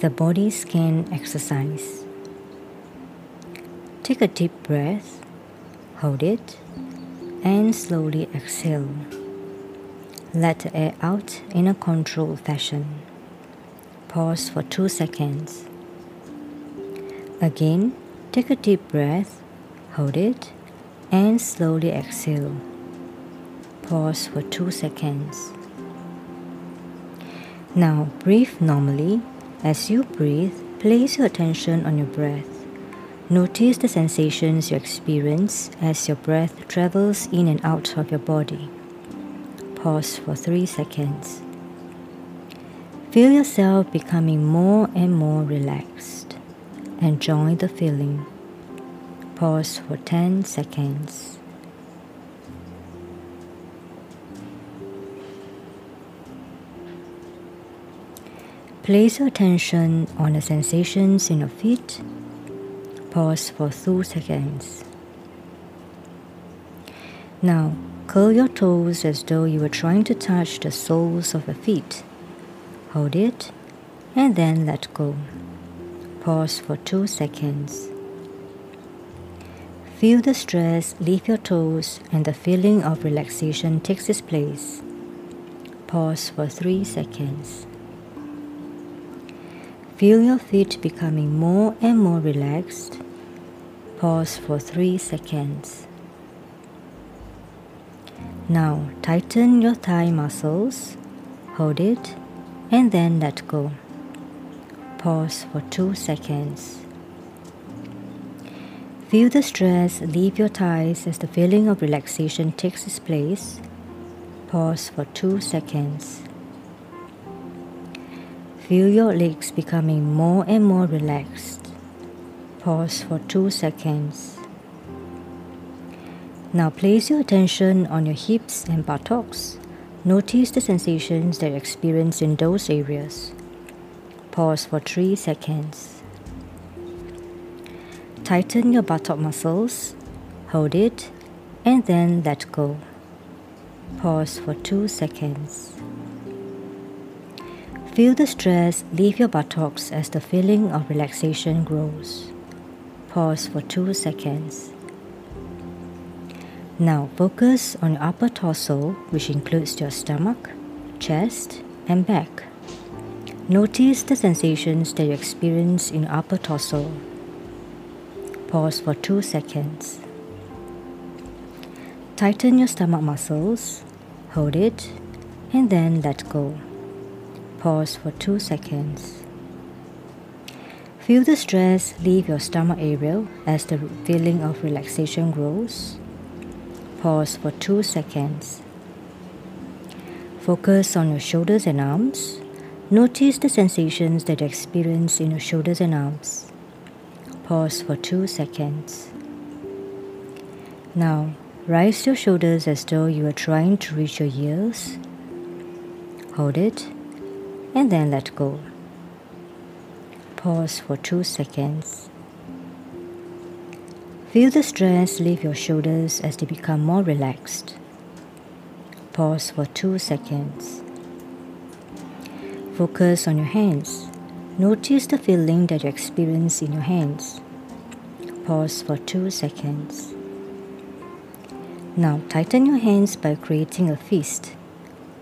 the body scan exercise. Take a deep breath, hold it, and slowly exhale. Let the air out in a controlled fashion. Pause for 2 seconds. Again, take a deep breath, hold it, and slowly exhale. Pause for 2 seconds. Now breathe normally. As you breathe, place your attention on your breath. Notice the sensations you experience as your breath travels in and out of your body. Pause for 3 seconds. Feel yourself becoming more and more relaxed. Enjoy the feeling. Pause for 10 seconds. Place your attention on the sensations in your feet. Pause for 2 seconds. Now, curl your toes as though you were trying to touch the soles of your feet. Hold it and then let go. Pause for 2 seconds. Feel the stress leave your toes and the feeling of relaxation takes its place. Pause for 3 seconds. Feel your feet becoming more and more relaxed. Pause for 3 seconds. Now tighten your thigh muscles, hold it, and then let go. Pause for 2 seconds. Feel the stress leave your thighs as the feeling of relaxation takes its place. Pause for 2 seconds. Feel your legs becoming more and more relaxed. Pause for 2 seconds. Now place your attention on your hips and buttocks. Notice the sensations that you experience in those areas. Pause for 3 seconds. Tighten your buttock muscles, hold it, and then let go. Pause for 2 seconds. Feel the stress leave your buttocks as the feeling of relaxation grows. Pause for 2 seconds. Now focus on your upper torso, which includes your stomach, chest, and back. Notice the sensations that you experience in your upper torso. Pause for 2 seconds. Tighten your stomach muscles, hold it, and then let go. Pause for 2 seconds. Feel the stress leave your stomach area as the feeling of relaxation grows. Pause for 2 seconds. Focus on your shoulders and arms. Notice the sensations that you experience in your shoulders and arms. Pause for 2 seconds. Now, rise your shoulders as though you are trying to reach your ears. Hold it and then let go. Pause for 2 seconds. Feel the stress leave your shoulders as they become more relaxed. Pause for 2 seconds. Focus on your hands. Notice the feeling that you experience in your hands. Pause for 2 seconds. Now tighten your hands by creating a fist.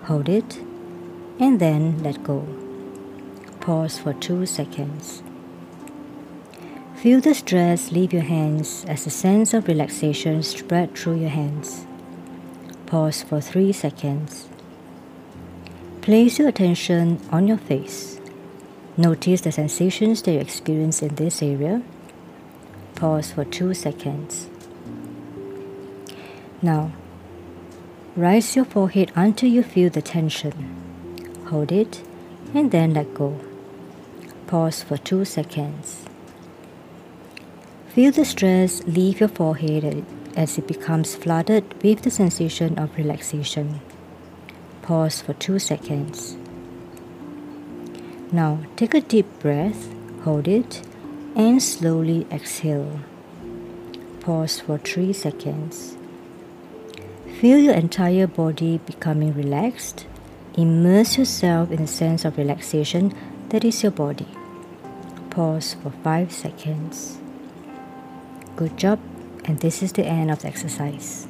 Hold it and then let go. Pause for 2 seconds. Feel the stress leave your hands as a sense of relaxation spread through your hands. Pause for 3 seconds. Place your attention on your face. Notice the sensations that you experience in this area. Pause for 2 seconds. Now, rise your forehead until you feel the tension hold it, and then let go. Pause for 2 seconds. Feel the stress leave your forehead as it becomes flooded with the sensation of relaxation. Pause for 2 seconds. Now take a deep breath, hold it, and slowly exhale. Pause for 3 seconds. Feel your entire body becoming relaxed Immerse yourself in a sense of relaxation that is your body. pause for 5 seconds. Good job, and this is the end of the exercise.